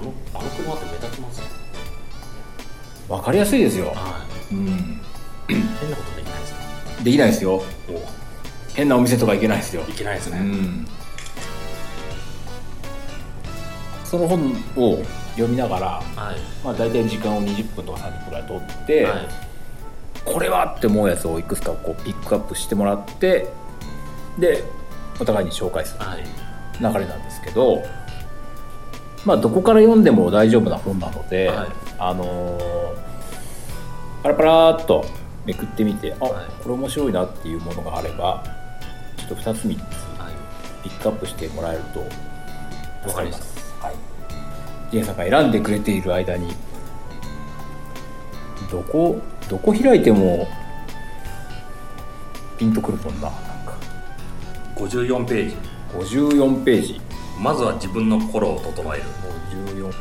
あのあの車って目立ちます？ね分かりやすいですよ、はうん、い変なことできないですか？できないですよ。お。変なお店とか行けないですよ。いけないですね、うん。その本を読みながら、はい。まあ、大体時間を20分とか30分くらい取って、はい。これはって思うやつをいくつかこうピックアップしてもらってでお互いに紹介する。はい。流れなんですけどまあどこから読んでも大丈夫な本なので、はいあのーパラパラーっとめくってみてあ、はいこれ面白いなっていうものがあればちょっと2つ3つはいピックアップしてもらえると助かります。はい。ジェイさんが選んでくれている間に、どこ、どこ開いても、ピンとくるもんな。なんか、54ページ54ページ。まずは自分の心を整える54。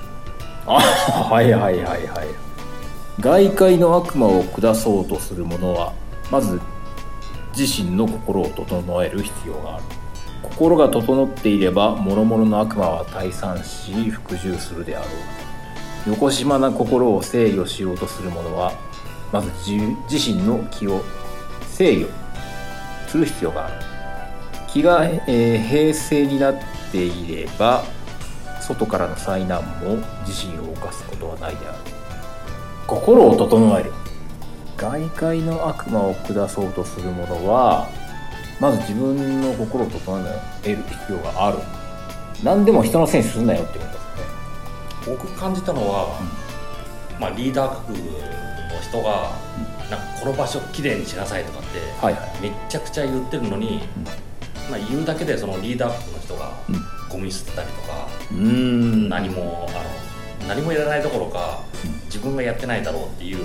あ、はいはいはいはい。外界の悪魔を下そうとする者は、まず、自身の心を整える必要がある。心が整っていれば諸々の悪魔は退散し服従するであろう横島な心を制御しようとする者はまず自自身の気を制御する必要がある気が、えー平静になっていれば外からの災難も自身を犯すことはないである。心を整える。外界の悪魔を下そうとする者はまず自分の心を整える。必要がある。何でも人のせいにするなよってことですね。僕感じたのは、まあ、リーダー格の人が、なんかこの場所きれいにしなさいとかって、はいはい。めっちゃくちゃ言ってるのに、まあ、言うだけでそのリーダー格の人がうん。ゴミ捨てたりとか、うーん。何もあの何もやらないどころか、自分がやってないだろうっていう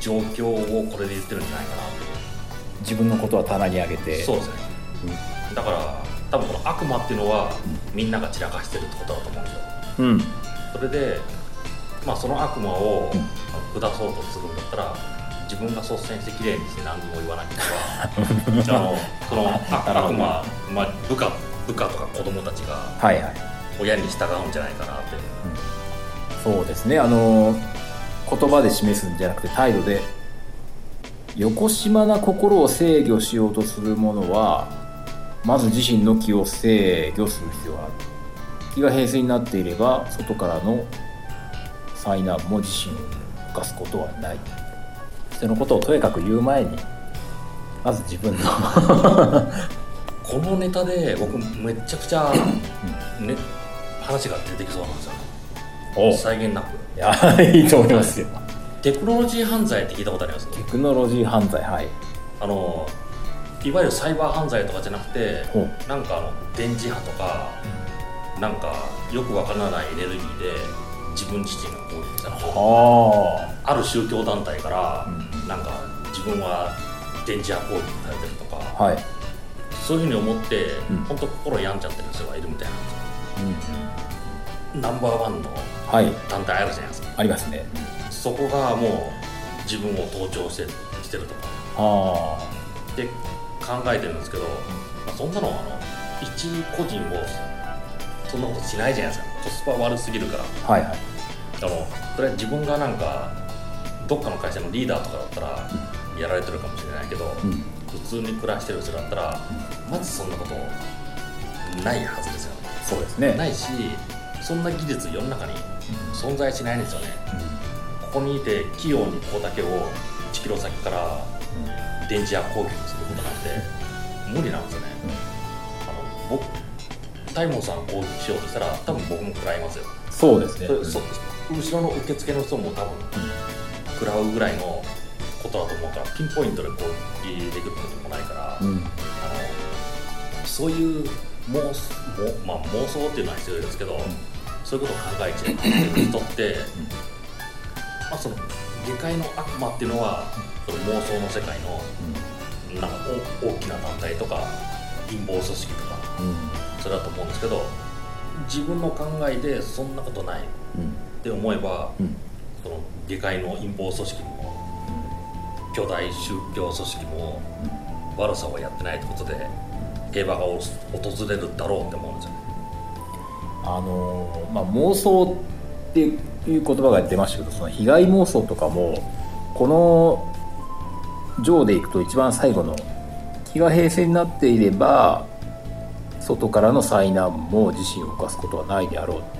状況をこれで言ってるんじゃないかな。って自分のことは棚に上げて。そうですね、だから多分この悪魔っていうのは、みんなが散らかしてるってことだと思うんですよ。うん。それで、まあ、その悪魔をうん。下そうとするんだったら自分が率先してきれいにして何にも言わなければあのその悪魔、まあ、部下部下とか子供たちがはいはい。親に従うんじゃないかなって。そうですね。あの言葉で示すんじゃなくて態度で横島な心を制御しようとする者はまず自身の気を制御する必要がある気が平静になっていれば外からの災難も自身を犯すことはない人のことをとにかく言う前にまず自分の。このネタで僕めちゃくちゃ、ね、話が出てきそうなんですよ。お際限なく。いやいいと思いますよ。テクノロジー犯罪って聞いたことあります？テクノロジー犯罪はい。あのいわゆるサイバー犯罪とかじゃなくてなんかあの電磁波とか、なんかよくわからないエネルギーで自分自身が攻撃したのあ。ある宗教団体から、うなんか自分は電磁波攻撃されてるとか、あはい、そういうふうに思って、うん。本当心病んじゃってる人がいるみたいな。んですようん、ナンバーワンのはい。団体あるじゃないですか。ありますね。そこがもう自分を盗聴してしてるとか。あって考えてるんですけど、まあ、そんなのはあの一個人をそんなことしないじゃないですか。コスパ悪すぎるから。あはいはい。あのそれは自分がなんかどっかの会社のリーダーとかだったらやられてるかもしれないけど、うん。普通に暮らしてる人だったら、まずそんなことないはずですよね。そうですね。ないしそんな技術世の中に存在しないんですよね。ここにいて器用にここだけを1キロ先から電磁波攻撃することなんて無理なんですよね、あの僕大門さん攻撃しようとしたら多分僕も食らいますよ。そうですね。後ろの受付の人も多分食らうぐらいのことだと思うからピンポイントで攻撃できることもないから、うん。あのそういう妄想も、まあ、妄想っていうのは必要ですけど、そういうことを考えちゃう人って、まあ、その下界の悪魔っていうのはその妄想の世界のなんかお大きな団体とか陰謀組織とかうん。それだと思うんですけど自分の考えでそんなことないっうん。て思えば、うんその下界の陰謀組織も巨大宗教組織も悪さはやってないってことで平和が訪れるだろうって思うんですよね。あのまあ妄想っていう言葉が出ましたけどその被害妄想とかもこの上でいくと一番最後の気が平静になっていれば外からの災難も自身を犯すことはないであろう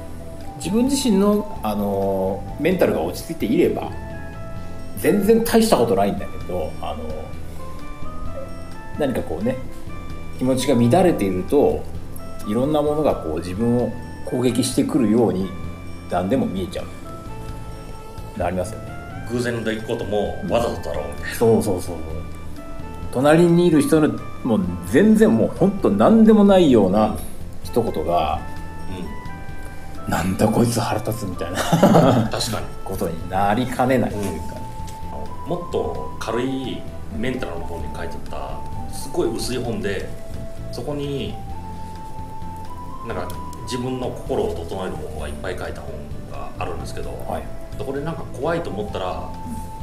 自分自身の、あのメンタルが落ち着いていれば全然大したことないんだけど、あの何かこうね気持ちが乱れているといろんなものがこう自分を攻撃してくるように何でも見えちゃう。なりますよね。偶然の出来事もわざとだろうみたいな、そうそうそうそう。隣にいる人のもう全然もう本当何でもないような一言がうなんだこいつ腹立つみたいな。ん、確かに。ことになりかねないというか、もっと軽いメンタルの本に書いてたすごい薄い本でそこになんか自分の心を整える方法がいっぱい書いた本があるんですけど、はい。これなんか怖いと思ったら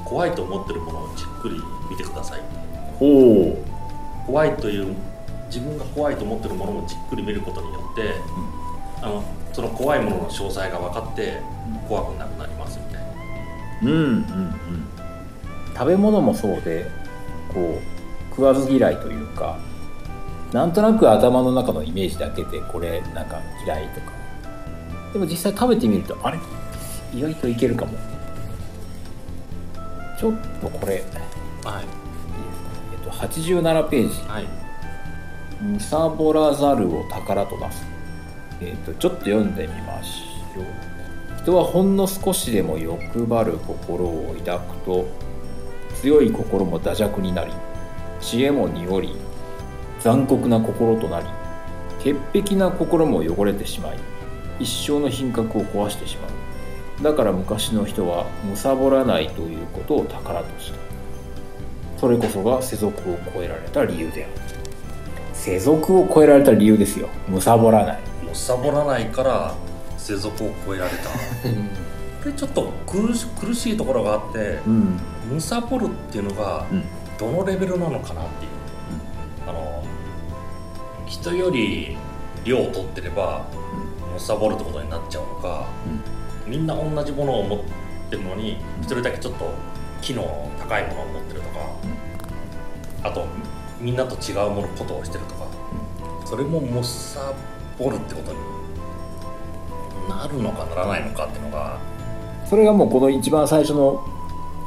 怖いと思ってるものをじっくり見てください。ほ怖いという自分が怖いと思ってるものをじっくり見ることによって、あのその怖いものの詳細が分かって怖くなくなりますみたいなううんうんうん。食べ物もそうでこう食わず嫌いというかなんとなく頭の中のイメージだけでこれなんか嫌いとか。でも実際食べてみるとあれ？意外といけるかも。ちょっとこれ、はい。えっと、87ページ。はい「むさぼらざるを宝と出す」えっとちょっと読んでみましょう。人はほんの少しでも欲張る心を抱くと強い心も惰弱になり知恵も濁り残酷な心となり潔癖な心も汚れてしまい一生の品格を壊してしまう。だから昔の人は貪らないということを宝とした。それこそが世俗を超えられた理由である。世俗を超えられた理由ですよ。貪らない。サボらないから世俗を超えられた。これちょっと苦し苦しいところがあってうん。むさぼるっていうのがうん。どのレベルなのかなっていう、あの人より量を取ってればむさぼるってことになっちゃうのかみんな同じものを持ってるのに一人だけちょっと機能の高いものを持ってるとか、あとみんなと違うものことをしてるとか、それもむさぼるってことになるのかならないのかっていうのが、それがもうこの一番最初の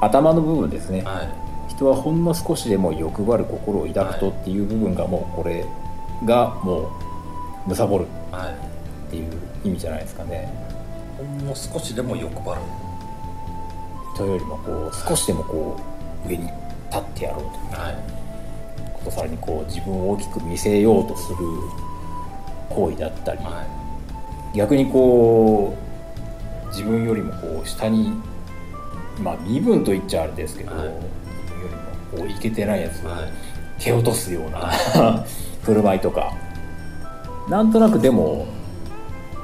頭の部分ですね。はい、人はほんの少しでも欲張る心を抱くとっていう部分がもうこれがもう貪る。はい、っていう意味じゃないですかね。ほんの少しでも欲張る。人よりもこう少しでもこう上に立ってやろうというはい。ことさらにこう自分を大きく見せようとする行為だったり、は逆にこう自分よりもこう下にまあ身分と言っちゃあれですけど、はい。自分よりもこういけてないやつをいはい。蹴落とすような 振る舞いとかなんとなくでも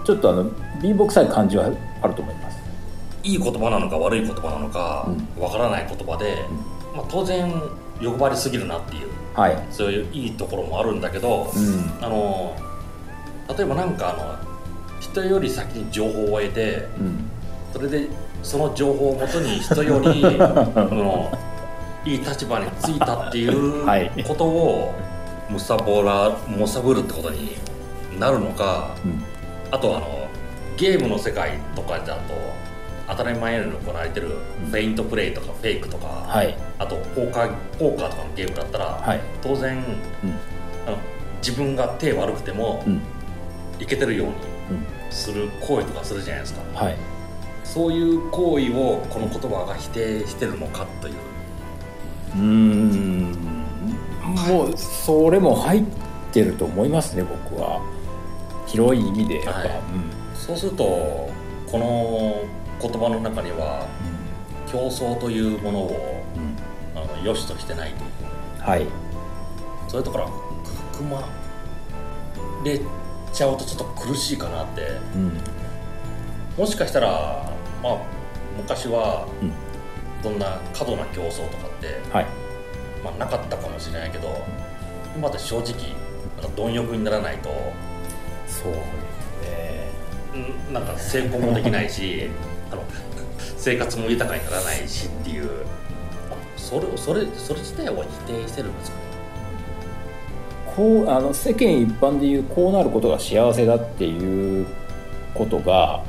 ちょっとあの貧乏臭い感じはあると思います。いい言葉なのか悪い言葉なのかわからない言葉で、まあ、当然欲張りすぎるなっていうはい。そういういいところもあるんだけど、うん。あの例えばなんかあの人より先に情報を得てうん。それでその情報をもとに人より あのいい立場についたっていう はい。ことをむさぼらむさぶるってことになるのかうん。あとあのゲームの世界とかだと当たり前のように行われてるフェイントプレイとかフェイクとか、はい。あとポーカーポーカーとかのゲームだったら、はい。当然うん。あの自分が手悪くても、うんいけてるようにうんする行為とかするじゃないですか。はい。そういう行為をこの言葉が否定してるのかという。うーん。もうそれも入ってると思いますね僕は。広い意味でやっぱ、はい。そうするとこの言葉の中には競争というものをうん。うんあの良しとしてないという。はい。そういうところは含まれちゃうとちょっと苦しいかなって。うん。もしかしたらまあ昔はうん。な過度な競争とかって、はい。まあ、なかったかもしれないけど今って正直なんか貪欲にならないとそうですね。うんなんか成功もできないしあの生活も豊かにならないしっていう。それそれそれ自体を否定してるんですかこうあの世間一般でいうこうなることが幸せだっていうことが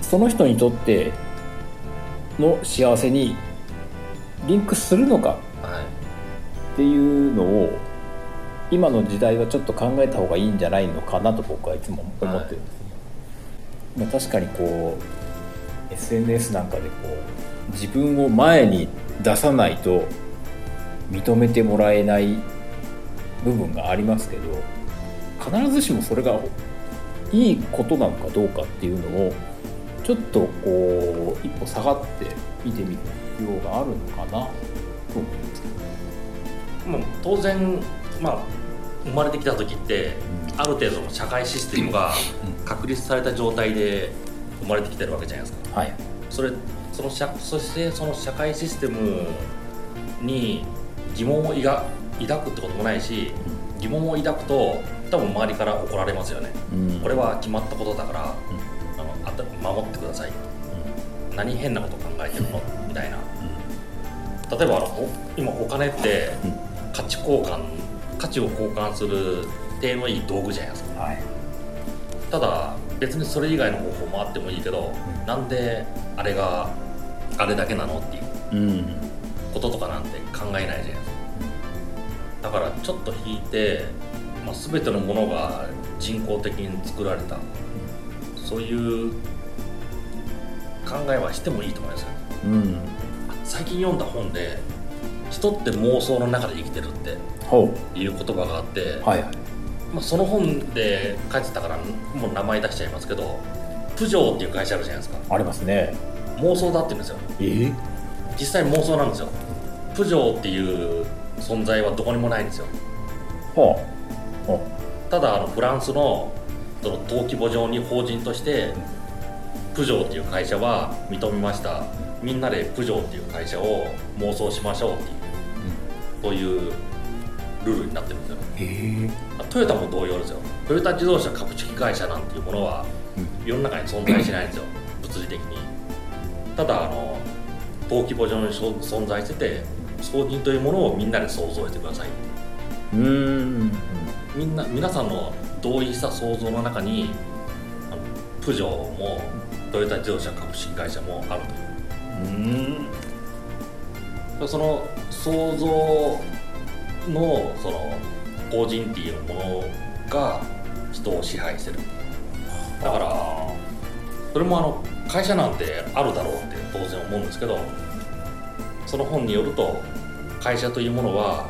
その人にとっての幸せにリンクするのかはい。っていうのを今の時代はちょっと考えた方がいいんじゃないのかなと僕はいつも思ってるんですね、まあ、確かにこう SNS なんかでこう自分を前に出さないと認めてもらえない部分がありますけど必ずしもそれがいいことなのかどうかっていうのをちょっとこう一歩下がって見てみる必要があるのかなと思いますけど。もう当然まあ生まれてきた時ってある程度の社会システムが確立された状態で生まれてきてるわけじゃないですか。はい。それその社そしてその社会システムに疑問を抱抱くってこともないし疑問を抱くと多分周りから怒られますよね。うん。これは決まったことだから、あのあた守ってください。何変なこと考えてるの？みたいな。例えばあのお今お金って価値交換価値を交換する手のいい道具じゃないですか。はい。ただ別にそれ以外の方法もあってもいいけど、うん。なんであれがあれだけなのっていううん。こととかなんて考えないじゃないですかだからちょっと引いて、まあ、全てのものが人工的に作られた。そういう考えはしてもいいと思いますよ。うん。最近読んだ本で人って妄想の中で生きてるってほいう言葉があって、うはいはい。まあ、その本で書いてたからもう名前出しちゃいますけどプジョーっていう会社あるじゃないですか。ありますね。妄想だって言うんですよ。え？実際妄想なんですよ。プジョーっていう存在はどこにもないんですよ。はあはただあのフランスのその登記簿上に法人としてプジョーっていう会社は認めました。みんなでプジョーっていう会社を妄想しましょうっていうそういうルールになってるんですよ。え。えトヨタも同様ですよ。トヨタ自動車株式会社なんていうものは世の中に存在しないんですよ。物理的に。ただあの登記簿上にそ存在してて送人というものをみんなで想像してくださいうんみんな皆さんの同意した想像の中にあのプジョーもトヨタ自動車株式会社もあるというその想像のその法人っていうものが人を支配してるだからそれもあの会社なんてあるだろうって当然思うんですけどその本によると会社というものは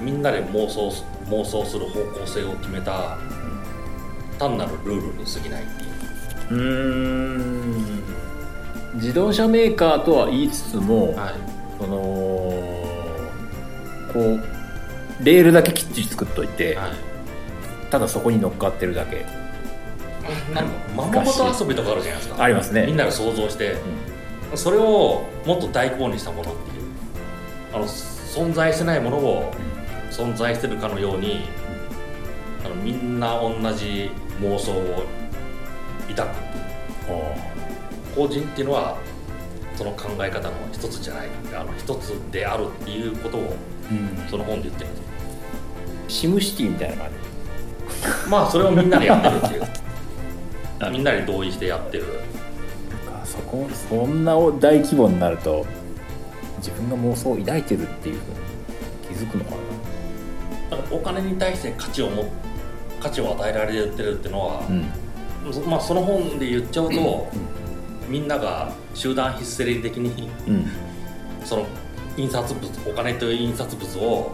みんなで妄想す妄想する方向性を決めた単なるルールに過ぎないっていう。うん。自動車メーカーとは言いつつも、はい。そのこうレールだけきっちり作っといて、はい。ただそこに乗っかってるだけ。なんかままごと遊びとかあるじゃないですか。ありますね。みんなで想像して、それをもっと大規模にしたものっていうあの存在してないものを存在してるかのようにあのみんな同じ妄想を抱く。法人っていうのはその考え方の一つじゃないあの一つであるっていうことをうん。その本で言ってるんです。シムシティみたいな感まあそれをみんなでやってるっていう。あ みんなで同意してやってるそこそんな大規模になると自分が妄想を抱いてるっていうふうに気づくのかな？だからお金に対して価値をも価値を与えられてるっていうのは、うん。そまあ、その本で言っちゃうと、みんなが集団ヒステリー的にうん。その印刷物お金という印刷物を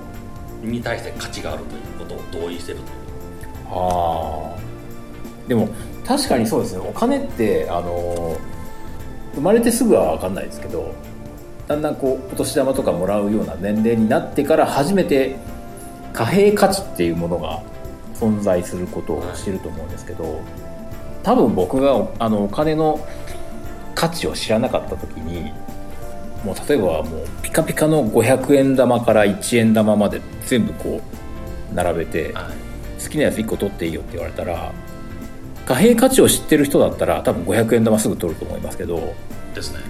に対して価値があるということを同意してるという。ああ。でも確かにそうですね。お金ってあの生まれてすぐは分かんないですけどだんだんこうお年玉とかもらうような年齢になってから初めて貨幣価値っていうものが存在することを知ると思うんですけど、多分僕があのお金の価値を知らなかった時にもう例えばもうピカピカの500円玉から1円玉まで全部こう並べて、はい。好きなやつ1個取っていいよって言われたら貨幣価値を知ってる人だったら多分500円玉すぐ取ると思いますけどですね。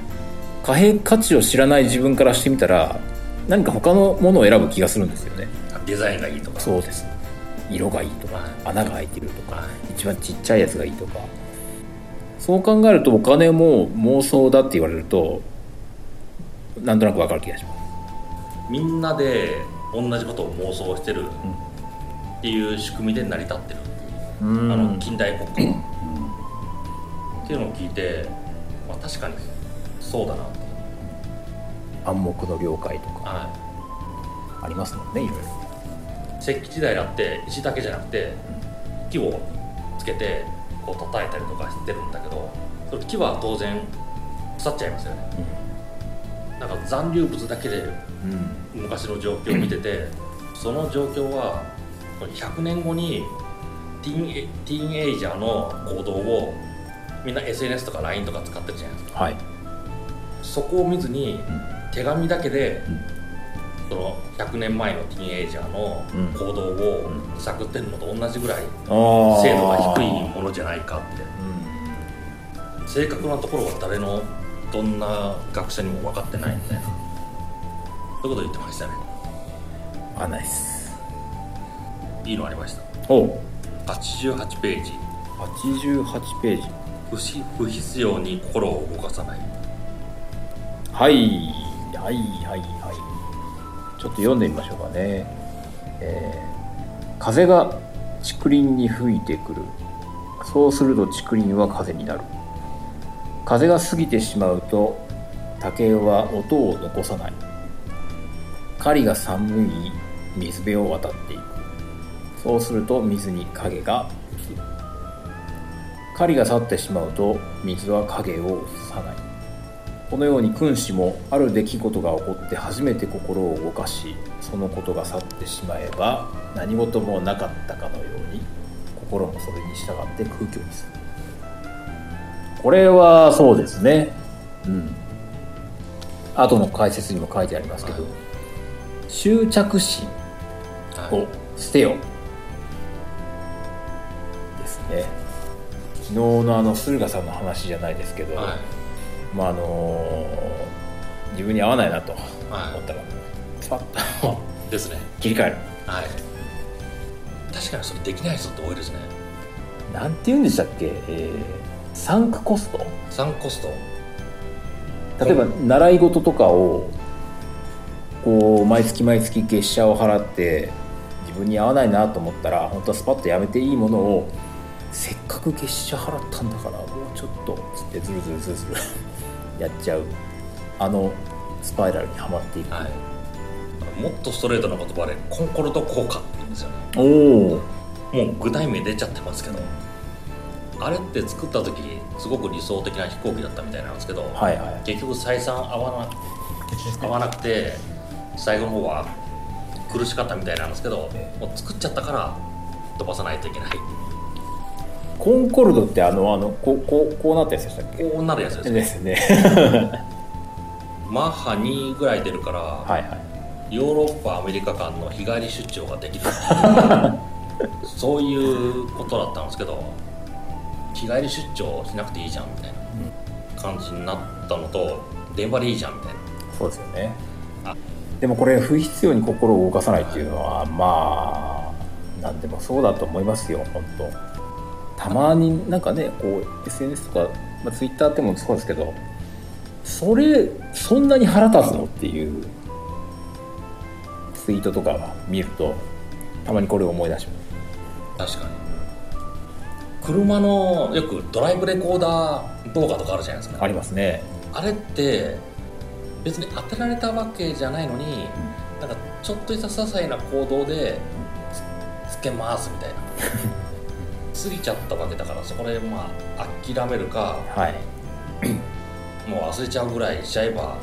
貨幣価値を知らない自分からしてみたら何か他のものを選ぶ気がするんですよね。デザインがいいとか。そうです。色がいいとかはい。穴が開いてるとかはい。一番ちっちゃいやつがいいとか。そう考えるとお金も妄想だって言われるとなんとなくわかる気がします。みんなで同じことを妄想してるっていう仕組みで成り立ってるあの近代国家。はっていうのを聞いて、まあ、確かにそうだなって。暗黙の了解とか。はありますもんねいろいろ。い石器時代だって石だけじゃなくて木をつけてこう叩いたりとかしてるんだけどそれ木は当然腐っちゃいますよね。なんか残留物だけでうん。昔の状況を見ててその状況はこれ100年後にティーンエティーンエイジャーの行動をみんな SNS とか LINE とか使ってるじゃないですか。はい。そこを見ずに手紙だけでうん。その100年前のティーンエイジャーのうん行動を探ってるのと同じぐらい精度が低いものじゃないかって。うん。正確なところは誰のどんな学者にも分かってないみたいな。そういうこと言ってましたね。あないっすいいのありました。お88ページ。88ページ。不し不必要に心を動かさない。はい。はいはいはい。ちょっと読んでみましょうかね、えー風が竹林に吹いてくる。そうすると竹林は風になる。風が過ぎてしまうと竹は音を残さない。狩りが寒い水辺を渡っていくそうすると水に影が映る狩りが去ってしまうと水は影を映さない。このように君子もある出来事が起こって初めて心を動かしそのことが去ってしまえば何事もなかったかのように心もそれに従って空虚にする。これはそうですね。うん。後の解説にも書いてありますけど、はい。執着心はいを捨てよ。ですね。昨日のあの駿河さんの話じゃないですけど、はい。まああの自分に合わないなと思はい。ったら、スパッとですね。切り替える。はい。確かにそれできない人って多いですね。なんて言うんでしたっけ、えーサンクコスト？サンコスト。例えば習い事とかをこう毎月毎月月謝を払って自分に合わないなと思ったら本当はスパッとやめていいものをせっかく月謝払ったんだからもうちょっとつってズルズルズルズル やっちゃうあのスパイラルにはまっていく、はい。もっとストレートな言葉でコンコルド効果って言うんですよね。おおもう具体名出ちゃってますけど。あれって作った時すごく理想的な飛行機だったみたいなんですけど、はいはい。結局採算合わな合わなくて最後の方は苦しかったみたいなんですけどえ。もう作っちゃったから飛ばさないといけないコンコルドってあのあのこうこうこうなったやつでしたっけ？こうなるやつですね。ですね。マッハ2ぐらい出るから、はいはい。ヨーロッパアメリカ間の日帰り出張ができる そういうことだったんですけど日帰り出張しなくていいじゃんみたいな感じになったのと電話でいいじゃんみたいな。そうですよね。あでもこれ不必要に心を動かさないっていうのはまあ何でもそうだと思いますよ本当たまになんかねこう SNS とか、まあ、Twitter ってもそうですけどそれそんなに腹立つの？っていうツイートとか見るとたまにこれを思い出します。確かに。車のよくドライブレコーダー動画とかあるじゃないですか。ありますね。あれって別に当てられたわけじゃないのに、なんかちょっとした些細な行動でつつけますみたいな 過ぎちゃったわけだからそこでまあ諦めるかはい。もう忘れちゃうぐらいしちゃえば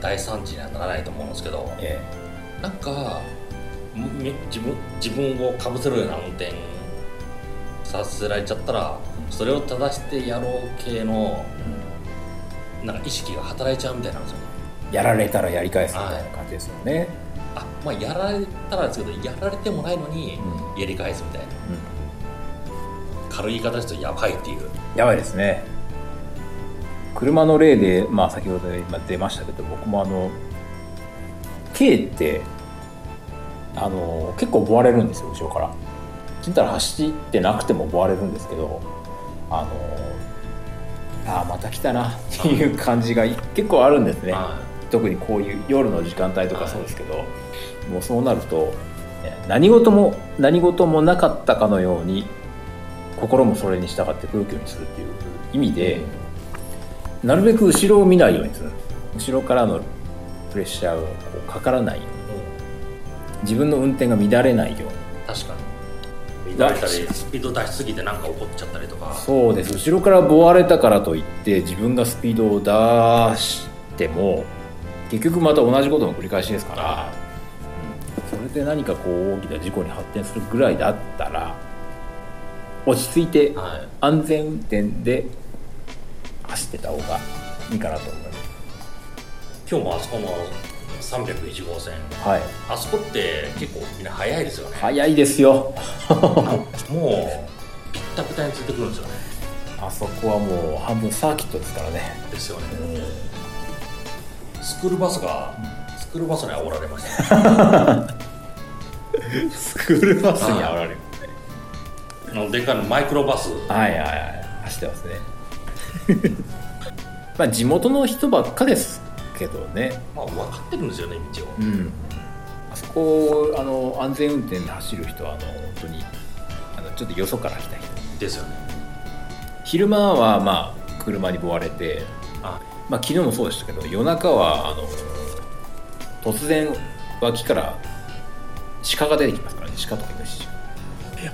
大惨事にはならないと思うんですけどえなんか自分自分をかぶせるような運転させられちゃったらそれを正してやろう系のなんか意識が働いちゃうみたいなんですよ。やられたらやり返すみたいな感じですよね、あまあやられたらですけどやられてもないのにうやり返すみたいな軽い言い方ですとやばいっていう。やばいですね。車の例で、まあ、先ほど今出ましたけど僕もあの K ってあの結構追われるんですよ後ろから。ちんたら走ってなくても追われるんですけどあのああまた来たなっていう感じが結構あるんですね。は特にこういう夜の時間帯とかそうですけど、もうそうなると何事も何事もなかったかのように心もそれに従って空虚にするっていう意味でなるべく後ろを見ないようにする。後ろからのプレッシャーがこうかからないように。自分の運転が乱れないように。確かに。乱れたり。スピード出しすぎてなんか起こっちゃったりとか。そうです。後ろから追われたからといって自分がスピードを出しても結局また同じことの繰り返しですから、うん。それで何かこう大きな事故に発展するぐらいだったら落ち着いてはい。安全運転で走ってた方がいいかなと思います。今日もあそこの301号線。はい。あそこって結構みんな早いですよね。早いですよ。もうぴったぴたについてくるんですよね。あそこはもう半分サーキットですからね。ですよね。スクールバスがスクールバスに煽られました。ね スクールバスに煽られる。あのでかいのマイクロバス。はいはいはい。走ってますね。まあ地元の人ばっかですけどね。まあ分かってるんですよね道を。うん。あそこあの安全運転で走る人はあの本当にあのちょっとよそから来た人。ですよね。昼間はまあ車に追われて、あ。まあ、昨日もそうでしたけど夜中はあの突然脇から鹿が出てきますからね。鹿とかイノシシ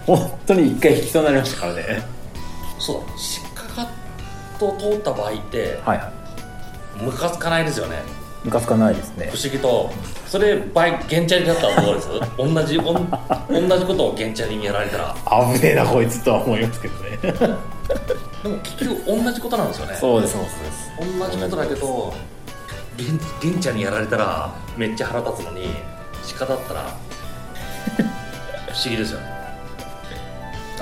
本当に一回引きそうになりましたからね。そう鹿がと通った場合ってはいはい。ムカつかないですよね。ムカつかないですね。不思議と。それ倍原チャリだったらどうです？同じおん同じことを原チャリにやられたら。危ねえなこいつとは思いますけどね。でも結局同じことなんですよね。そうですそうです。同じことだけど原原チャリにやられたらめっちゃ腹立つのに鹿だったら不思議ですよね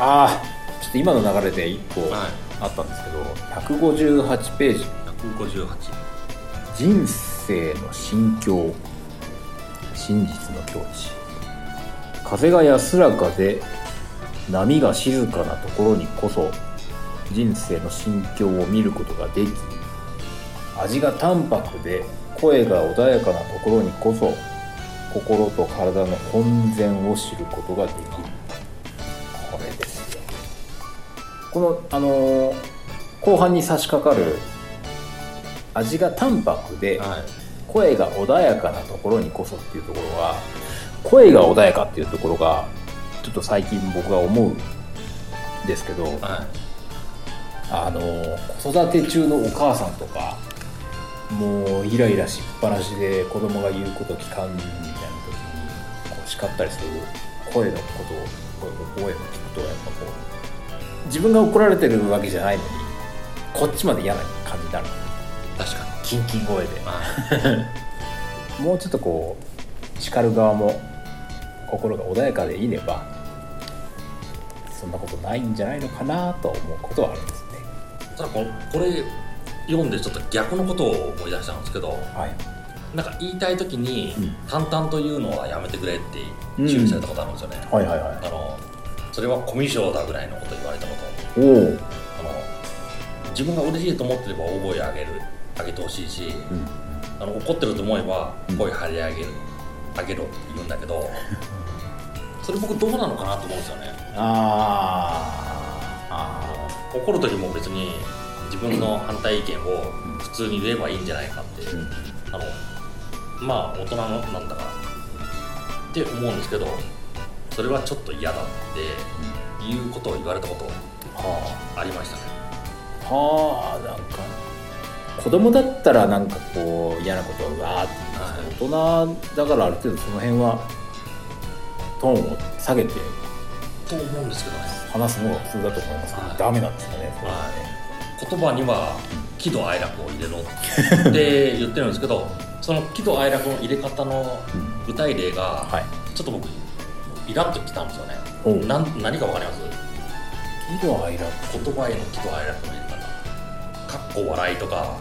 ああちょっと今の流れで1個はいあったんですけど、158ページ。158「人生の心境。真実の境地」「風が安らかで波が静かなところにこそ人生の心境を見ることができ味が淡白で声が穏やかなところにこそ心と体の本然を知ることができこのあのー後半に差し掛かる味が淡白ではい。声が穏やかなところにこそっていうところは声が穏やかっていうところがちょっと最近僕が思うんですけどはい。あの子育て中のお母さんとかもうイライラしっぱなしで子供が言うこと聞かんみたいな時にこう叱ったりする声のことを声を聞くとやっぱこう自分が怒られてるわけじゃないの。にこっちまで嫌な感じにな。る確かに。キンキン声で。はい もうちょっとこう叱る側も心が穏やかでいればそんなことないんじゃないのかなと思うことはあるんですね。ただここれ読んでちょっと逆のことを思い出したんですけどはい。なんか言いたい時にうん。淡々と言うのはやめてくれってうん。注意されたことあるんですよね、はいはいはい。あのそれはコミュ障だぐらいのこと言われたことおお、あの自分が嬉しいと思ってれば大声上げる上げてほしいしうん、あの怒ってると思えばうん。声張り上げる上げろって言うんだけど それ僕どうなのかなと思うんですよね。あー。あ怒る時も別に自分の反対意見を普通に言えばいいんじゃないかって、ーうん。あのまあ大人のなんだかって思うんですけどそれはちょっと嫌だっていうことを言われたことはありましたね。あはあなんか子供だったらなんかこう嫌なことをうわーって言いますけど大人だからある程度その辺はトーンを下げてと思うんですけどね。話すのが普通だと思います。けど、はい。ダメなんですかねはね。言葉には喜怒哀楽を入れろって言ってるんですけどその喜怒哀楽の入れ方のうん。具体例がはい。ちょっと僕イラッときたんですよね。なん何かわかります？喜怒哀楽。言葉への喜怒哀楽の言い方かっこ笑いとか。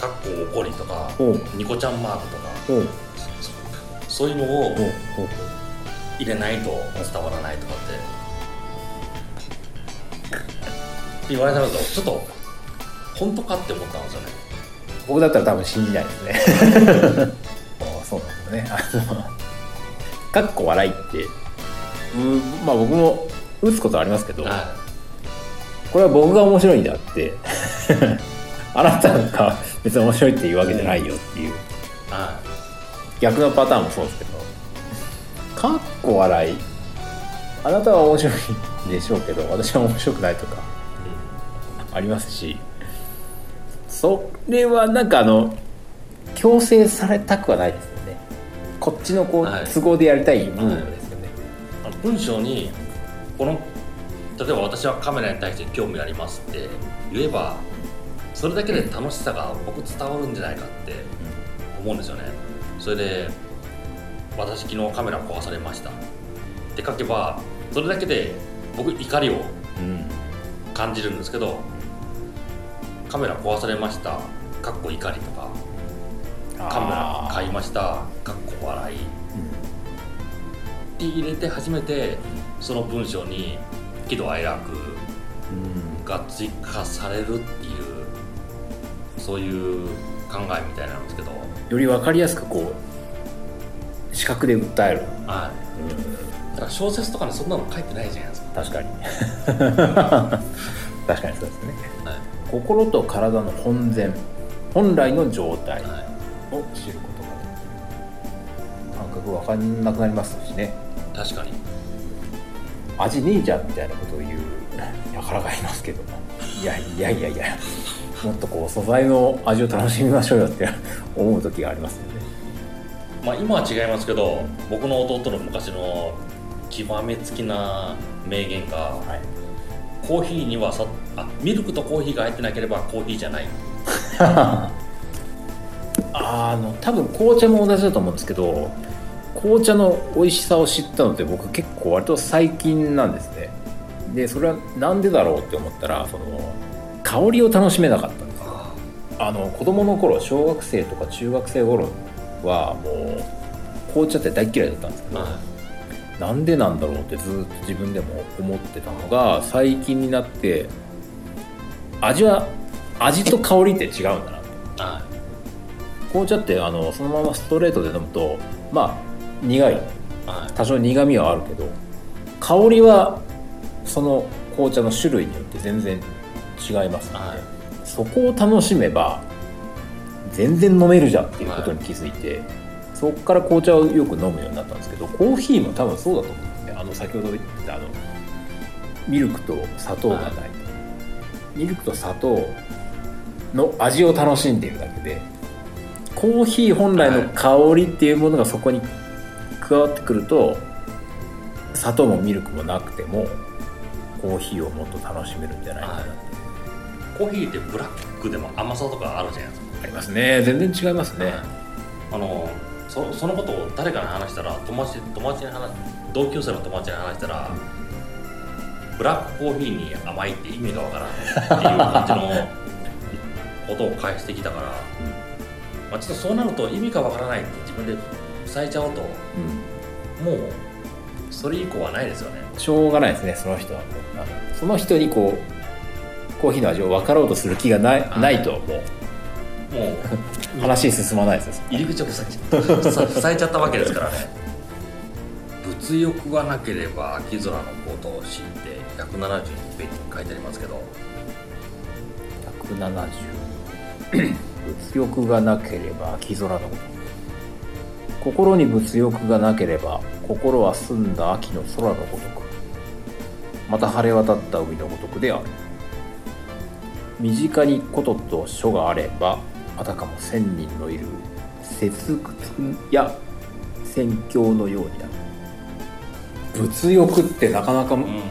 かっこ怒りとか。ニコちゃんマークとか。そういうのを入れないと伝わらないとかって。言われたのとちょっと本当かって思ったんですよね。僕だったら多分信じないですね。あそうなんですねかっこ笑いって。うんまあ僕も打つことありますけど、はこれは僕が面白いんであって あなたが別に面白いっていうわけじゃないよっていう。逆のパターンもそうですけどかっこ笑いあなたは面白いでしょうけど私は面白くないとかい、ありますしそれはなんかあの強制されたくはないですこっちのこう、はい。都合でやりたいですよね、あの文章にこの例えば私はカメラに対して興味ありますって言えばそれだけで楽しさが僕伝わるんじゃないかって思うんですよね。それで私昨日カメラ壊されました。って書けばそれだけで僕怒りをうん。感じるんですけどカメラ壊されました。かっこ怒りとかカメラ買いました。かっこ笑い。って入れて初めてその文章に喜怒哀楽うん。が追加されるっていうそういう考えみたいなんですけど、より分かりやすくこう視覚で訴える、はい、だから小説とかにそんなの書いてないじゃないですか、確かに。確かにそうですね。はい。心と体の本然。本来の状態。はを知ることが感覚分かんなくなりますしね。い、確かに。味ねえじゃんみたいなことを言う輩がいますけど。いやいやいやいやもっとこう素材の味を楽しみましょうよって思う時がありますよね。まあ今は違いますけど僕の弟の昔の極めつきな名言がはい。コーヒーにはさあミルクとコーヒーが入ってなければコーヒーじゃない あの多分紅茶も同じだと思うんですけど紅茶の美味しさを知ったのって僕結構割と最近なんですね。でそれは何でだろうって思ったらその香りを楽しめなかったんですよあの子供の頃小学生とか中学生頃はもう紅茶って大っ嫌いだったんですけど、はなんでなんだろうってずっと自分でも思ってたのが最近になって味は味と香りって違うんだなといは紅茶ってあのそのままストレートで飲むとまあ苦い。多少苦みはあるけど香りはその紅茶の種類によって全然違いますので、はい。そこを楽しめば全然飲めるじゃんっていうことに気づいて、そこから紅茶をよく飲むようになったんですけどコーヒーも多分そうだと思うんですね。あの先ほど言ったあのミルクと砂糖がない。ミルクと砂糖の味を楽しんでいるだけでコーヒー本来の香りっていうものがそこに加わってくると砂糖もミルクもなくてもコーヒーをもっと楽しめるんじゃないかな、はい。コーヒーってブラックでも甘さとかあるじゃないですか。ありますね。全然違いますね、あのそそのことを誰かに話したら友達友達に話同級生の友達に話したら、ブラックコーヒーに甘いって意味がわからないっていう感じのことを返してきたから、まあ、ちょっとそうなると意味がわからない。って自分で伝えちゃうと。もうそれ以降はないですよね。しょうがないですねその人は。その人にこうコーヒーの味を分かろうとする気がない,、はい。ないとももうう 話進まないですよ入り口を塞いちゃ 塞いちゃったわけですからね。物欲がなければ秋空のことを知って172ページに書いてありますけど。170物欲がなければ秋空のこと心に物欲がなければ心は澄んだ秋の空のごとく。また晴れ渡った海のごとくである。身近にことと書があればあたかも千人のいる節窟や宣教のようになる。物欲ってなかなか、うん。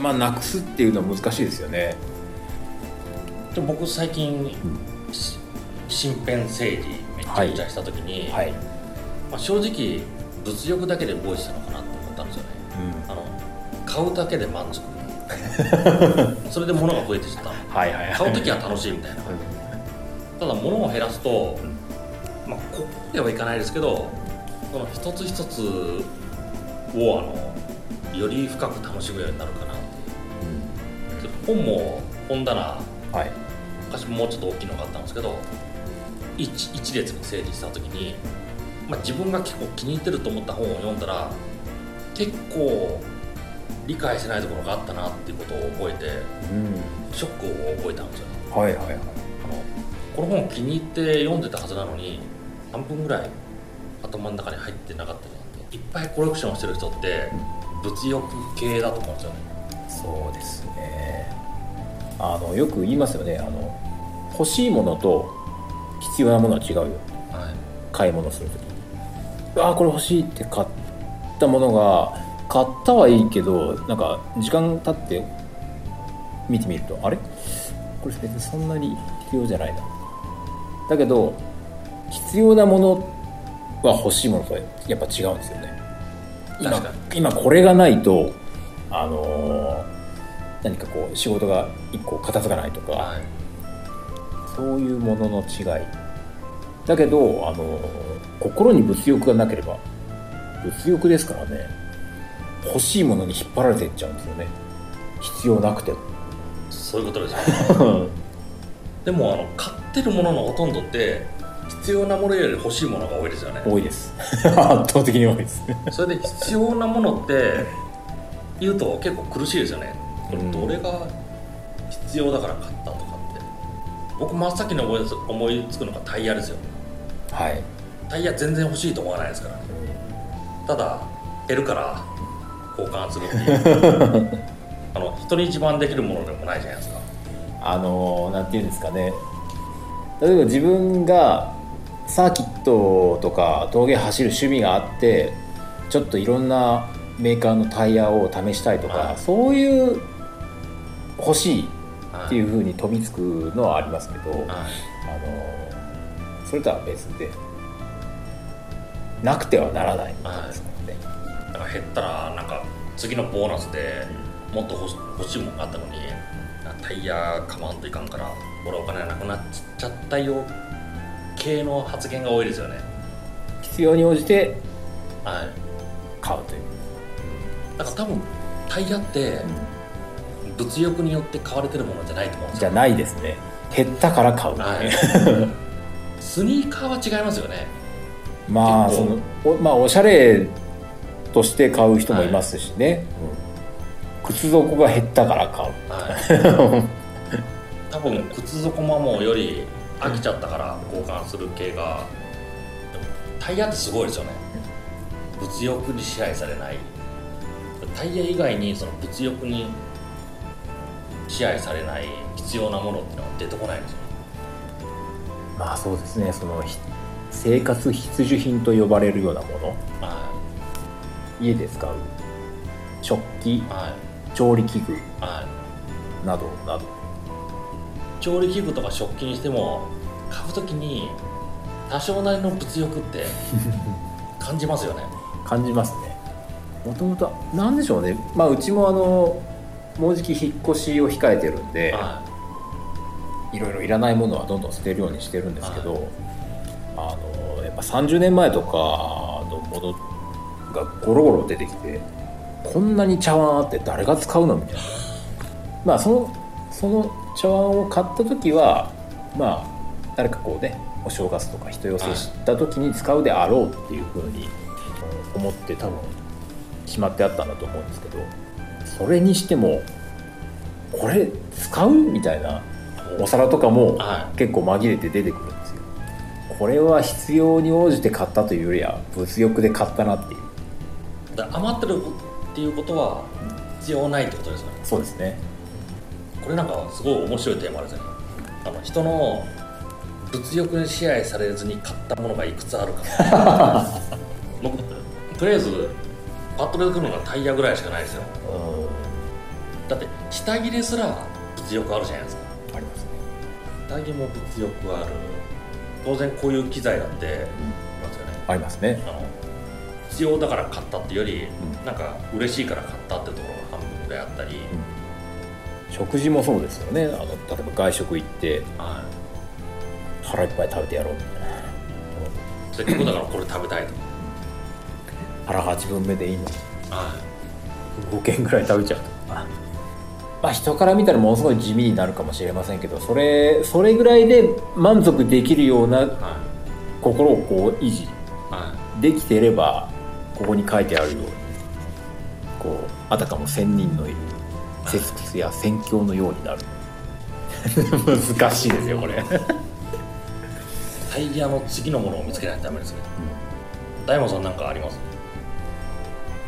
まあなくすっていうのは難しいですよねで僕最近、し身辺政治めちゃくちゃした時に、はい、まあ、正直物欲だけで動いてたのかなと思ったんですよね。あの買うだけで満足。それで物が増えてきた。はいはいはい。買う時は楽しいみたいな。ただ物を減らすと、まあここまではいかないですけどその一つ一つをあのより深く楽しむようになるかなっていう。本も本棚はい昔もうちょっと大きいのがあったんですけど一一列に整理した時に、まあ、自分が結構気に入ってると思った本を読んだら結構理解してないところがあったなっていうことを覚えてうん。ショックを覚えたんですよはいはいはい。あのこの本気に入って読んでたはずなのに半分ぐらい頭の中に入ってなかったなって。いっぱいコレクションしてる人って物欲系だと思うんですよね。そうですねあのよく言いますよね。あの欲しいものと必要なものは違うよ。はい。買い物するときにああこれ欲しいって買ったものが買ったはいいけどなんか時間経って見てみるとあれ？これ別にそんなに必要じゃないな。だけど必要なものは欲しいものとはやっぱ違うんですよね。今今これがないとあのー何かこう仕事が一個片付かないとか、はい。そういうものの違い。だけどあの心に物欲がなければ物欲ですからね欲しいものに引っ張られていっちゃうんですよね。必要なくても。そういうことですよね。でもあの買ってるもののほとんどって必要なものより欲しいものが多いですよね。多いです。圧倒的に多いです。それで必要なものって言うと結構苦しいですよねこれうんどれが必要だから買ったとかって。僕真っ先に思いつ思いつくのがタイヤですよ。はい、タイヤ全然欲しいと思わないですからね。ただ減るから交換するっていう。あの人に一番できるものでもないじゃないですか。あのなんていうんですかね。例えば自分がサーキットとか峠走る趣味があってちょっといろんなメーカーのタイヤを試したいとか、はい。そういう欲しいはい。っていうふうに飛びつくのはありますけど、はい。あのそれとは別でなくてはならないですからね、だから減ったらなんか次のボーナスでもっと欲しいものがあったのにタイヤ買わんといかんから俺お金なくなっちゃったよ系の発言が多いですよね。必要に応じてはい。買うという、だから多分タイヤって物欲によって買われてるものじゃないと思うんですよ。じゃないですね。減ったから買う、はい。スニーカーは違いますよね。まあそのおまあおしゃれとして買う人もいますしね、うん。靴底が減ったから買う。はい。多分靴底ももうより飽きちゃったから交換する系がでもタイヤってすごいですよね。物欲に支配されない。タイヤ以外にその物欲に支配されない必要なものってのは出てこないんですよ。まあそうですね。そのひ生活必需品と呼ばれるようなもの。は家で使う食器。いはい。調理器具。はい。などなど。調理器具とか食器にしても買う時に多少なりの物欲って 感じますよね。感じますね。もともとなんでしょうね。まあうちもあのもうじき引っ越しを控えてるんで、はい。ろいろいらないものはどんどん捨てるようにしてるんですけど、あのやっぱ30年前とかのものがゴロゴロ出てきてこんなに茶碗あって誰が使うのみたいな。まあそのその茶碗を買った時はまあ誰かこうねお正月とか人寄せした時に使うであろうっていうふうに思って多分決まってあったんだと思うんですけどそれにしてもこれ使う？みたいなお皿とかもは結構紛れて出てくるんですよ。これは必要に応じて買ったというよりは物欲で買ったなっていう。余ってるっていうことは必要ないってことですよね。そうですね。これなんかすごい面白いテーマですよねあの人の物欲に支配されずに買ったものがいくつあるか。僕とりあえずパッと出てくるのがタイヤぐらいしかないですよだって下着ですら物欲あるじゃないですか。ありますね。下着も物欲ある。当然こういう機材だってありますよね。ありますね。あの必要だから買ったっていうより、んなんか嬉しいから買ったってところが半分であったり、食事もそうですよね。あの例えば外食行っては腹いっぱい食べてやろうみたいな、い、せっかくだからこれ食べたいと、腹8分目でいいのに。は5軒ぐらい食べちゃうとかまあ人から見たらものすごい地味になるかもしれませんけどそれそれぐらいで満足できるような心をこう維持できていればここに書いてあるようにこうあたかも仙人のいる節窟や宣教のようになる。難しいですよこれ。いタイヤの次のものを見つけないとダメですね、大門さんなんかあります？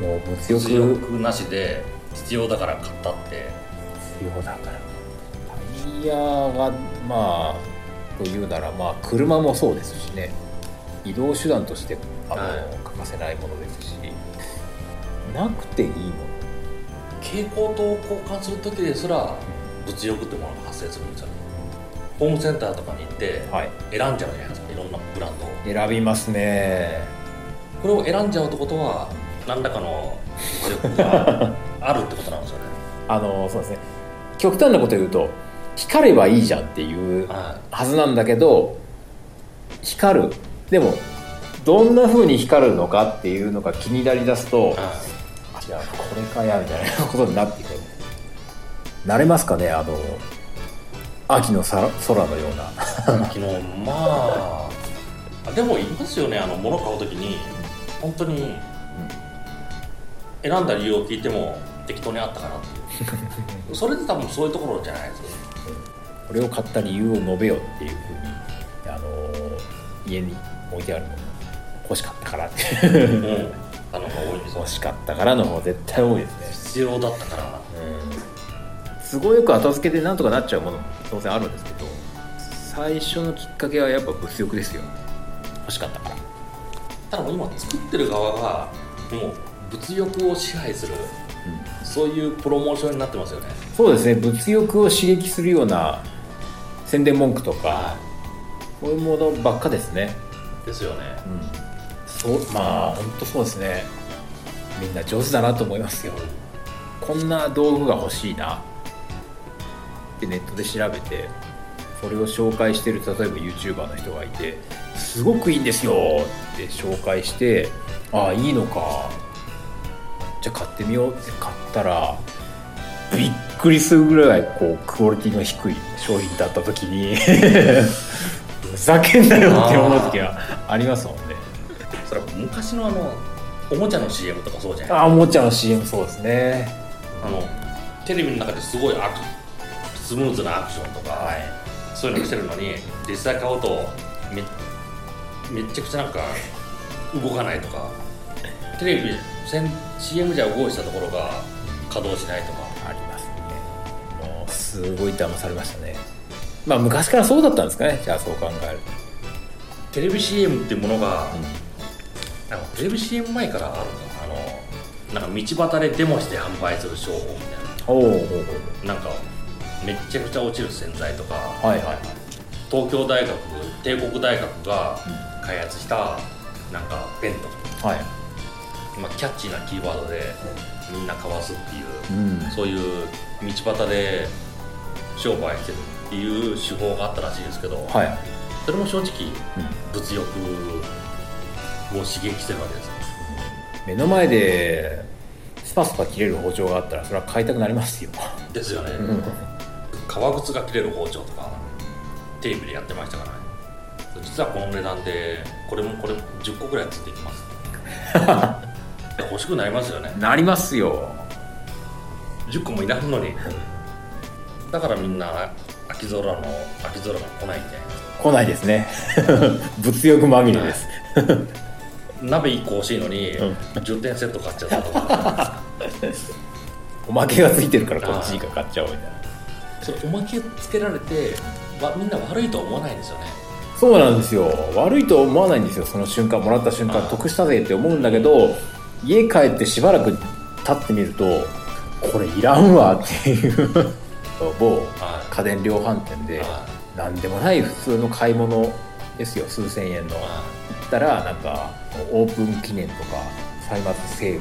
もう物欲物欲なしで必要だから買ったって必要だから。タイヤがまあというならまあ車もそうですしね。移動手段としてあの、はい。欠かせないものですし。なくていいもの。蛍光灯を交換する時ですら物欲ってものが発生するんですよ。ホームセンターとかに行ってはい。選んじゃうじゃないですかいろんなブランドを。選びますね。これを選んじゃうってことは何らかの物欲があるってことなんですよね。あのそうですね極端なこと言うと光ればいいじゃんっていうははずなんだけど光る。でもどんな風に光るのかっていうのが気になりだすとじゃあこれかやみたいなことになってくる慣れますかねあの秋のさ空のような。い、昨日まああでもいますよねあの物買う時に。本当に選んだ理由を聞いても適当にあったかなっていうそれで多分そういうところじゃないですかこれを買った理由を述べよっていう風にあの家に置いてあるの。欲しかったからって。うん。あの多いんですよ欲しかったからの方絶対多いですね。必要だったから都合よく後付けでなんとかなっちゃうものも当然あるんですけど最初のきっかけはやっぱ物欲ですよ。欲しかったから。ただもう今作ってる側がもう物欲を支配する、そういうプロモーションになってますよね。そうですね。物欲を刺激するような宣伝文句とかそういうものばっかですね。ですよね。そうまあ本当そうですね。みんな上手だなと思いますよ。こんな道具が欲しいな。ってネットで調べてそれを紹介してる例えば YouTuber の人がいてすごくいいんですよ。って紹介してああいいのかじゃあ買ってみようって買ったらびっくりするぐらいこうクオリティの低い商品だった時に ふざけんなよって思う時はありますもんね。それは昔のあのおもちゃの CM とかそうじゃない？あおもちゃの CM そうですね。あのテレビの中ですごいアクスムーズなアクションとか、はい。そういうのしてるのに実際買うとめめっちゃくちゃなんか動かないとかテレビせん CM じゃ動いてたところが稼働しないとか。ありますね。もうすごい騙されましたね。まあ昔からそうだったんですかね。じゃあそう考えるテレビ CM っていうものが、なんかテレビ CM 前からあるんだあのなんか道端でデモして販売する商法みたいとおおななんかめっちゃくちゃ落ちる洗剤とかはいはいはい。東京大学帝国大学が開発したなんかペンとはいまあ、キャッチーなキーワードでみんな交わすっていううん。そういう道端で商売してるっていう手法があったらしいですけど、はい、それも正直うん。物欲を刺激してるわけですよ。目の前でスパスパ切れる包丁があったらそれは買いたくなりますよ、ですよね、うん。革靴が切れる包丁とかテレビでやってましたから。ね実はこの値段でこれもこれ10個ぐらいついてきます 欲しくなりますよね。なりますよ。10個もいらんのに。だからみんな秋空の秋空が来ないんじゃな。いですか来ないですね。物欲紛れです、鍋1個欲しいのに、うん。10点セット買っちゃったとか。おまけがついてるからこっちが買っちゃおうみたいな。それおまけつけられてわみんな悪いとは思わないんですよね。そうなんですよ。悪いと思わないんですよ。その瞬間もらった瞬間得したぜって思うんだけど家帰ってしばらく経ってみるとこれいらんわっていう某は家電量販店で何でもない普通の買い物ですよ数千円の。行ったらなんかオープン記念とか歳末セール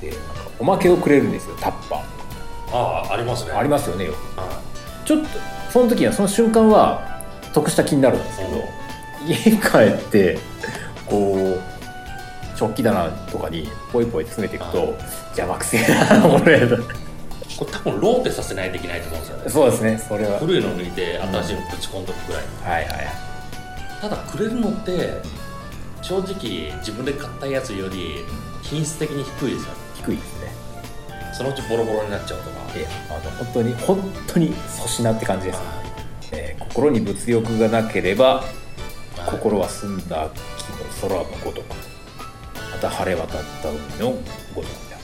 でおまけをくれるんですよタッパー。ああありますね。ありますよねよはちょっとその時はその瞬間は得した気になるんですけど、家帰ってこう食器棚とかにポイポイ詰めていくと邪魔くせえな俺いこれ多分ローテさせないといけないと思うんですよね。そうですねそれは。古いの抜いて新しいのぶち込んどくぐらい、はいはいただくれるのって正直自分で買ったやつより品質的に低いですよね。低いですね。そのうちボロボロになっちゃうとか。ええあの本当に本当に粗品って感じです、えー心に物欲がなければ心は澄んだ秋の空のごとく。また晴れ渡った海のごとくであ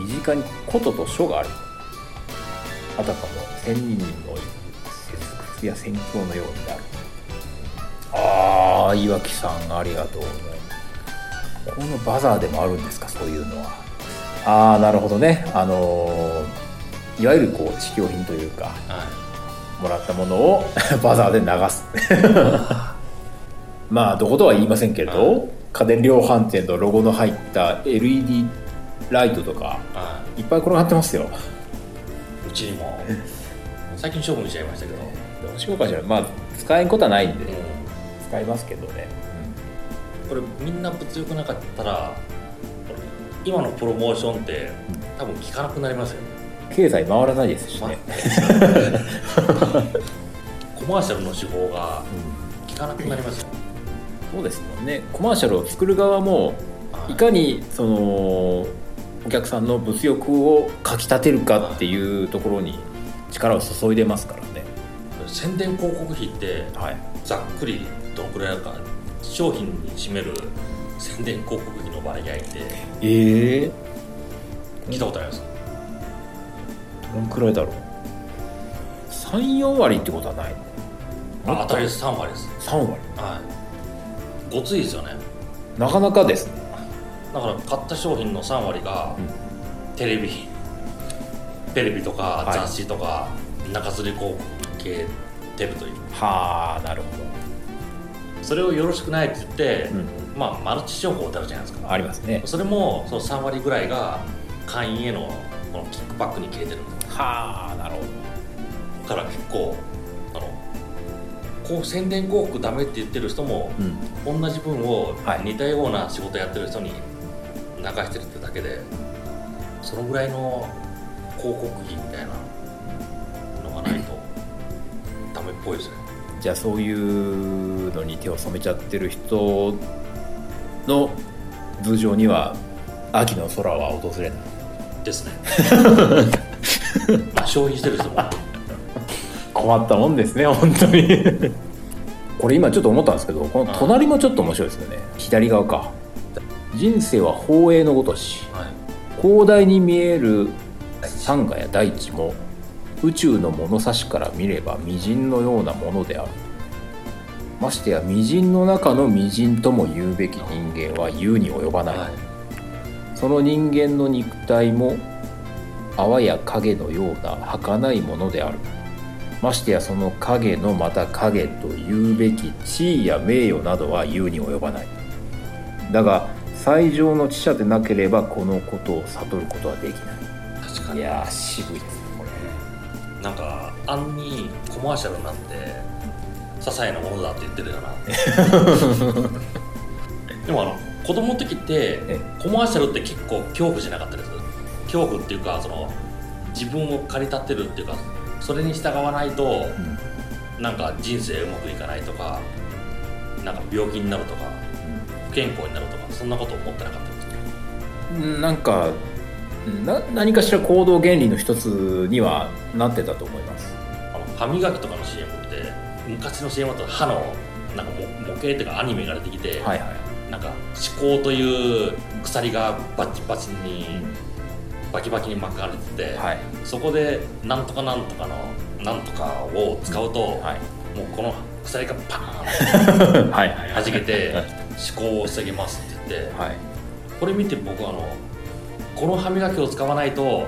る。身近に琴と書がある。あたかも千人の節や宣教のようになる。ああ岩木さんありがとうございます。このバザーでもあるんですか？そういうのは。ああなるほどね。あのーいわゆるこう試供品というかはもらったものを バザーで流す。まあどことは言いませんけれど家電量販店のロゴの入った LED ライトとかいはい。っぱい転がってますよ。うちにも。最近処分しちゃいましたけど、どうしようかしら。まあ使えんことはないんで、うん。使いますけどね、これみんな物欲なかったら今のプロモーションって多分効かなくなりますよね。経済回らないですしまね、コマーシャルの手法が効かなくなりますよねそうですもんね。コマーシャルを作る側もい。かにそのお客さんの物欲をかきたてるかっていうところに力を注いでますからね。宣伝広告費ってはい。ざっくりどのくらいあるか商品に占める宣伝広告費の割合ってええ。聞いたことあります？どのくらいだろう。34割ってことはないあ当たりです。3割です。3割。はいごついですよね。なかなかです。ねだから買った商品の3割がテレビテレビとかはい。雑誌とか中吊り広告系テレビという。はあなるほそれをよろしくないって言って、ど、うん、まあマルチ商法ってあるじゃないですか。ありますね。それもその3割ぐらいが会員へのこのキックバックに切れてる。はあなるほど。から結構こう宣伝広告ダメって言ってる人もうん。同じ分をはい。似たような仕事やってる人に流してるってだけでそのぐらいの広告費みたいなのがないとダメっぽいですね。じゃあそういうのに手を染めちゃってる人の頭上には秋の空は訪れない。ですね。まあ消費してる人も困ったもんですね本当に。これ今ちょっと思ったんですけどこの隣もちょっと面白いですよね。左側か。人生は宝永のごとしはい。広大に見える山河や大地も宇宙の物差しから見れば微塵のようなものである。ましてや微塵の中の微塵とも言うべき人間は言うに及ばない、はい。その人間の肉体も泡や影のような儚いものであるましてやその影のまた影と言うべき地位や名誉などは言うに及ばない。だが最上の知者でなければこのことを悟ることはできな確かに。いいやー渋いですねこれ。なんかあんにコマーシャルなんて些細なものだって言ってるよな。でもあの子供の時ってえ。コマーシャルって結構恐怖じゃなかったです？恐怖っていうかその自分を駆り立てるっていうかそれに従わないとなんか人生うまくいかないとかなんか病気になるとか不健康になるとかそんなこと思ってなかったですうんなんかな何かしら行動原理の一つにはなってたと思います。あの歯磨きとかの CM って昔の CM だと歯のなんか模模型っていうかアニメが出てきて、はいはい。なんか歯垢という鎖がバチバチにバキバキに巻かれてて、はい。そこでなんとかなんとかのなんとかを使うと、はい。もうこの鎖がパーンはいはい弾けて 歯垢を防げますって言ってはい。これ見て僕あのこの歯磨きを使わないと、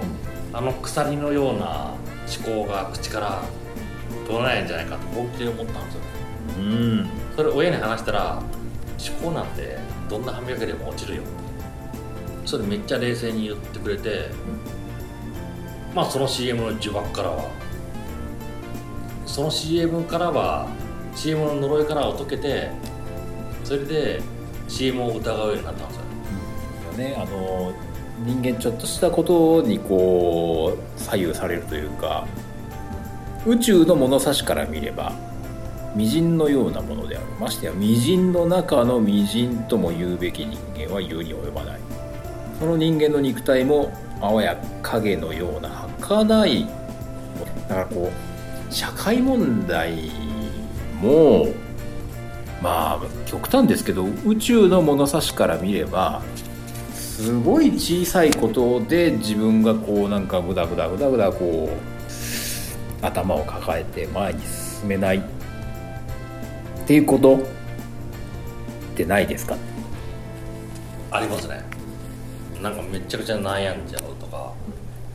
あの鎖のような歯垢が口から取れないんじゃないかと本気で思ったんですよ。うん。それ親に話したら歯垢なんてどんな歯磨きでも落ちるよそれめっちゃ冷静に言ってくれてまあその CM の呪縛からは。その CM からは CM の呪いからを解けてそれで CM を疑うようになったんですよ。ねあの人間ちょっとしたことにこう左右されるというか宇宙の物差しから見れば微塵のようなものであるましてや微塵の中の微塵とも言うべき人間は言うに及ばない。その人間の肉体もあわや影のような儚いだからこう社会問題もまあ極端ですけど宇宙の物差しから見ればすごい小さいことで自分がこうなんかグダグダグダグダこう頭を抱えて前に進めないっていうことってないですかありますね。なんかめちゃくちゃ悩んじゃうとか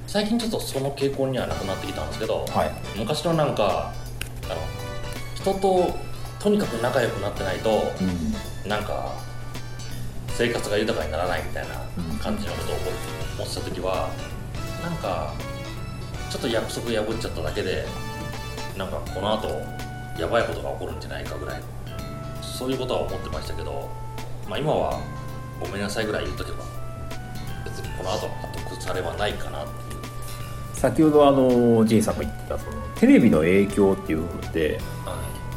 最近ちょっとその傾向にはなくなってきたんですけど、はい。昔のなんかあの人ととにかく仲良くなってないとうん。なんか生活が豊かにならないみたいな感じのことを思ってた時はなんかちょっと約束破っちゃっただけでなんかこの後やばいことが起こるんじゃないかぐらいのそういうことは思ってましたけど、まあ、今はごめんなさいぐらい言っとけばこの後後腐れはないかなっていう。先ほどあの J さんが言ってたそのテレビの影響っていう部分で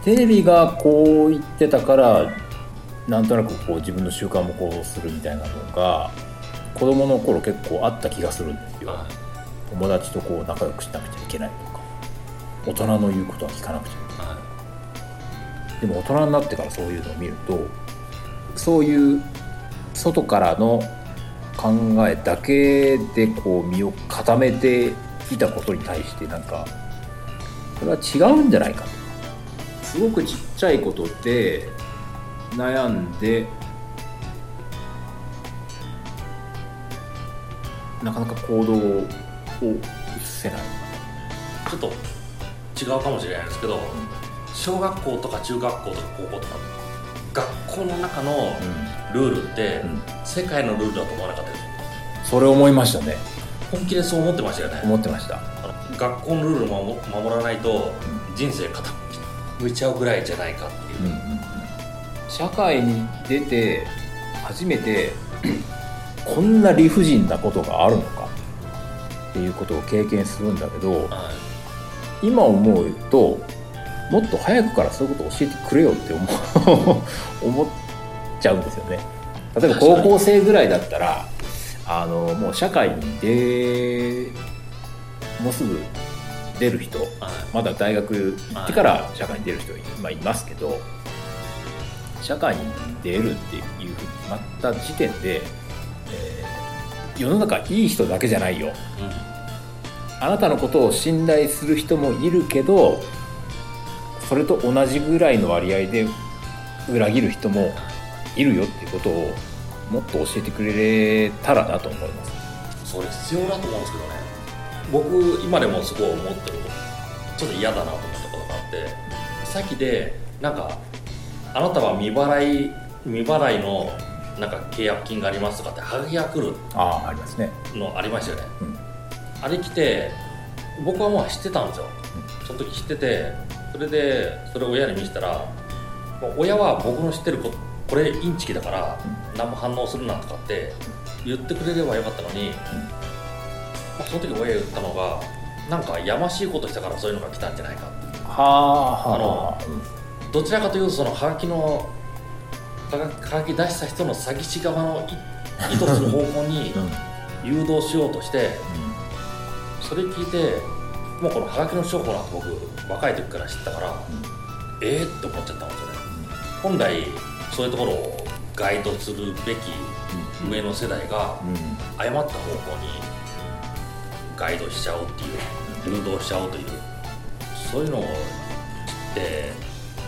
テレビがこう言ってたからなんとなくこう自分の習慣も行動するみたいなのが子供の頃結構あった気がするんですよ、は友達とこう仲良くしなくちゃいけないとか大人の言うことは聞かなくちゃいけないいはでも大人になってからそういうのを見るとそういう外からの考えだけでこう身を固めていたことに対してなんかこれは違うんじゃないかと。すごくちっちゃいことで悩んでなかなか行動を移せないいちょっと違うかもしれないですけど小学校とか中学校とか高校とか学校の中のルールってうん。世界のルールだと思わなかったです。それ思いましたね。本気でそう思ってましたよね。思ってました。学校のルールを守守らないと人生傾いちゃうぐらいじゃないかっていう、社会に出て初めて こんな理不尽なことがあるのか？っていうことを経験するんだけどは今思うともっと早くからそういうことを教えてくれよって思う 思っちゃうんですよね。例えば高校生ぐらいだったらあのもう社会に出もうすぐ出る人いはい。まだ大学行ってから社会に出る人今いますけど社会に出るっていうふうに決まった時点で、えー世の中いい人だけじゃないよ。うん。あなたのことを信頼する人もいるけどそれと同じぐらいの割合で裏切る人もいるよっていうことをもっと教えてくれたらなと思います。それ必要だと思うんですけどね。僕今でもすごい思ってるちょっと嫌だなと思ったことがあってさっきでなんかあなたは未払い未払いのなんか契約金がありますとかってハガキが来るああありますね。のありましたよね、うん。あれ来て僕はもう知ってたんですよ、その時知っててそれでそれを親に見せたら親は僕の知ってるここれインチキだから何も反応するなとかって言ってくれればよかったのに、まあその時親が言ったのがなんかやましいことしたからそういうのが来たんじゃないか。はあはあのどちらかというとそのハガキのハガハガキ出した人の詐欺師側のい意図する方向にうん。うん。誘導しようとしてそれ聞いてもうこのハガキの商法なんて僕若い時から知ったから、ええって思っちゃったんですよね。本来そういうところをガイドするべき上の世代がうん。誤った方向にガイドしちゃおうっていう誘導しちゃおうというそういうのを知って、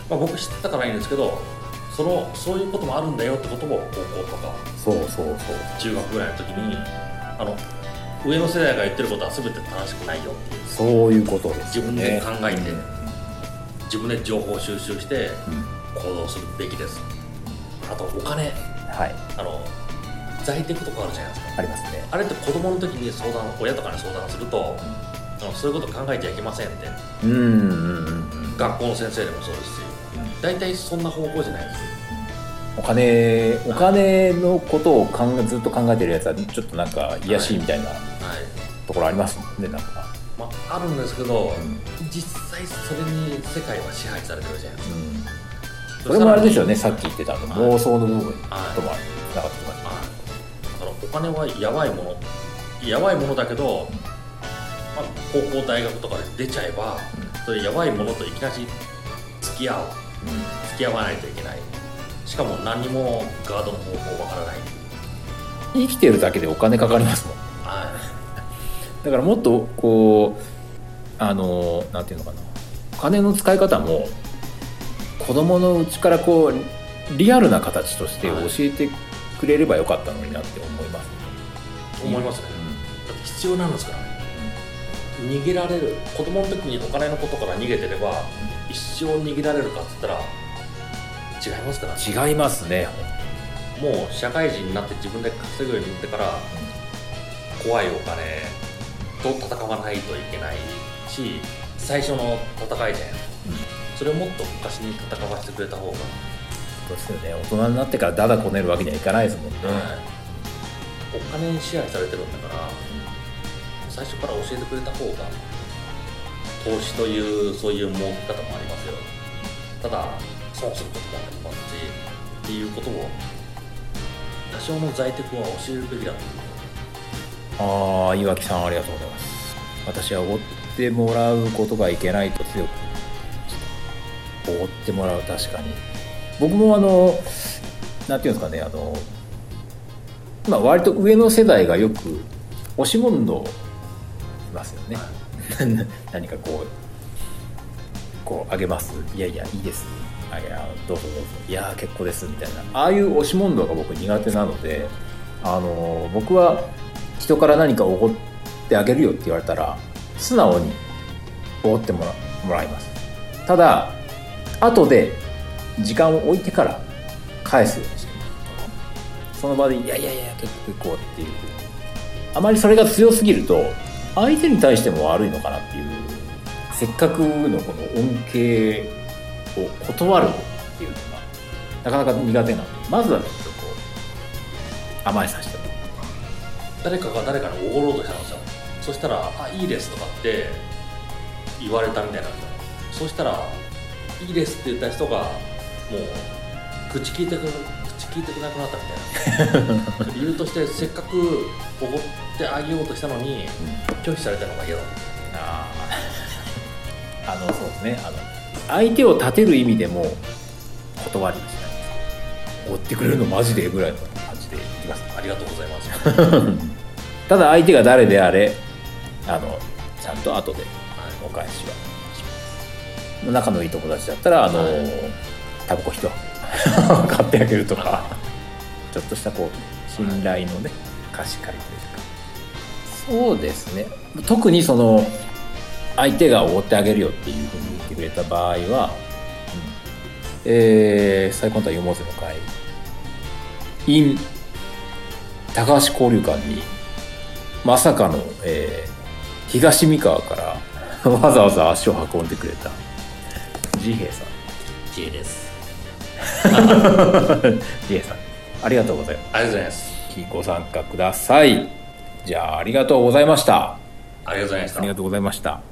まあ、僕知ってたからいいんですけどそのそういうこともあるんだよってことを高校とかそうそうそう。中学ぐらいの時にあの上の世代が言ってることは全て正しくないよっていうそういうことですよ自分でね考えて自分で情報収集してうん。行動するべきですあとお金。はい。あの在宅とかあるじゃないですか。ありますね。あれって子供の時に相談親とかに相談すると、あのそういうこと考えちゃいけませんって。うんうんうんうん学校の先生でもそうですし。大体そんな方向じゃないです。お金お金のことを考えずっと考えてるやつはちょっとなんか癒やしいみたいなはい。ところありますもんねなんか、まあ、あるんですけど、うん。実際それに世界は支配されてるじゃないですか。うん、それもあれですよねさっき言ってたあのはい。妄想の部分ともながってきますはい。だからお金はやばいものやばいものだけど、まあ、高校大学とかで出ちゃえば、それやばいものといきなり付き合う。付き合わないといけない。しかも何にもガードの方法わからない。生きてるだけでお金かかりますもん。は だからもっとこうあのなんていうのかな。お金の使い方も子供のうちからこうリアルな形として教えてくれればよかったのになって思います、いと思いますね。だって必要なんですから。ね逃げられる。子供の時にお金のことから逃げてれば一生逃げられるかっつったら違いますから。ね違いますね。もう社会人になって自分で稼ぐようになってから怖いお金と戦わないといけないし最初の戦いじゃないそれをもっと昔に戦わせてくれた方が、そうですよね。大人になってからダダこねるわけにはいかないですもんね、お金に支配されてるんだから最初から教えてくれた方が投資というそういう儲け方もありますよ。ただ損することもありますしっていうことを多少の在宅は教えるべきだと思う。ああ岩木さんありがとうございます。私はおごってもらうことがいけないと強くおごってもらう確かに。僕もあのなんていうんですかねあのまあ割と上の世代がよく押し問答いますよね、何かこうこうあげます。いやいやいいです。あいやどうぞどうぞ。いや結構ですみたいな。ああいう押し問答が僕苦手なのであの僕は人から何かおごってあげるよって言われたら素直におごってもらもらいます。ただ後で時間を置いてから返すようにしてます。その場で「いやいやいや結構結構」っていう。あまりそれが強すぎると相手に対しても悪いのかなっていうせっかくのこの恩恵を断るっていうのがなかなか苦手なのでまずはちょっとこう甘えさせて誰かが誰かにおごろうとしたんですよそしたら「あいいです」とかって言われたみたいな。んですよそしたら「いいです」って言った人がもう口聞いてく口聞いてくなくなったみたいな。理由としてせっかくおごってあげようとしたのに拒否されたのが嫌だあーあのそうですね。あの相手を立てる意味でも断りにしない追ってくれるのマジでぐらいの感じでいきます。ありがとうございます。ただ相手が誰であれあのちゃんと後でお返しは仲のいい友達だったらあの、はい。タバコ一箱 買ってあげるとかちょっとしたこう信頼のね貸し借りというか。そうですね。特にその相手がおごってあげるよっていうふうに言ってくれた場合は、うん。えー、最高とは読もうぜの会 in 高橋交流館にまさかの、えー東三河からわざわざ足を運んでくれたジヘイさん。J です。ジヘイさん。ありがとうございます。ありがとうございます。ご参加ください。じゃあありがとうございました。ありがとうございました。ありがとうございました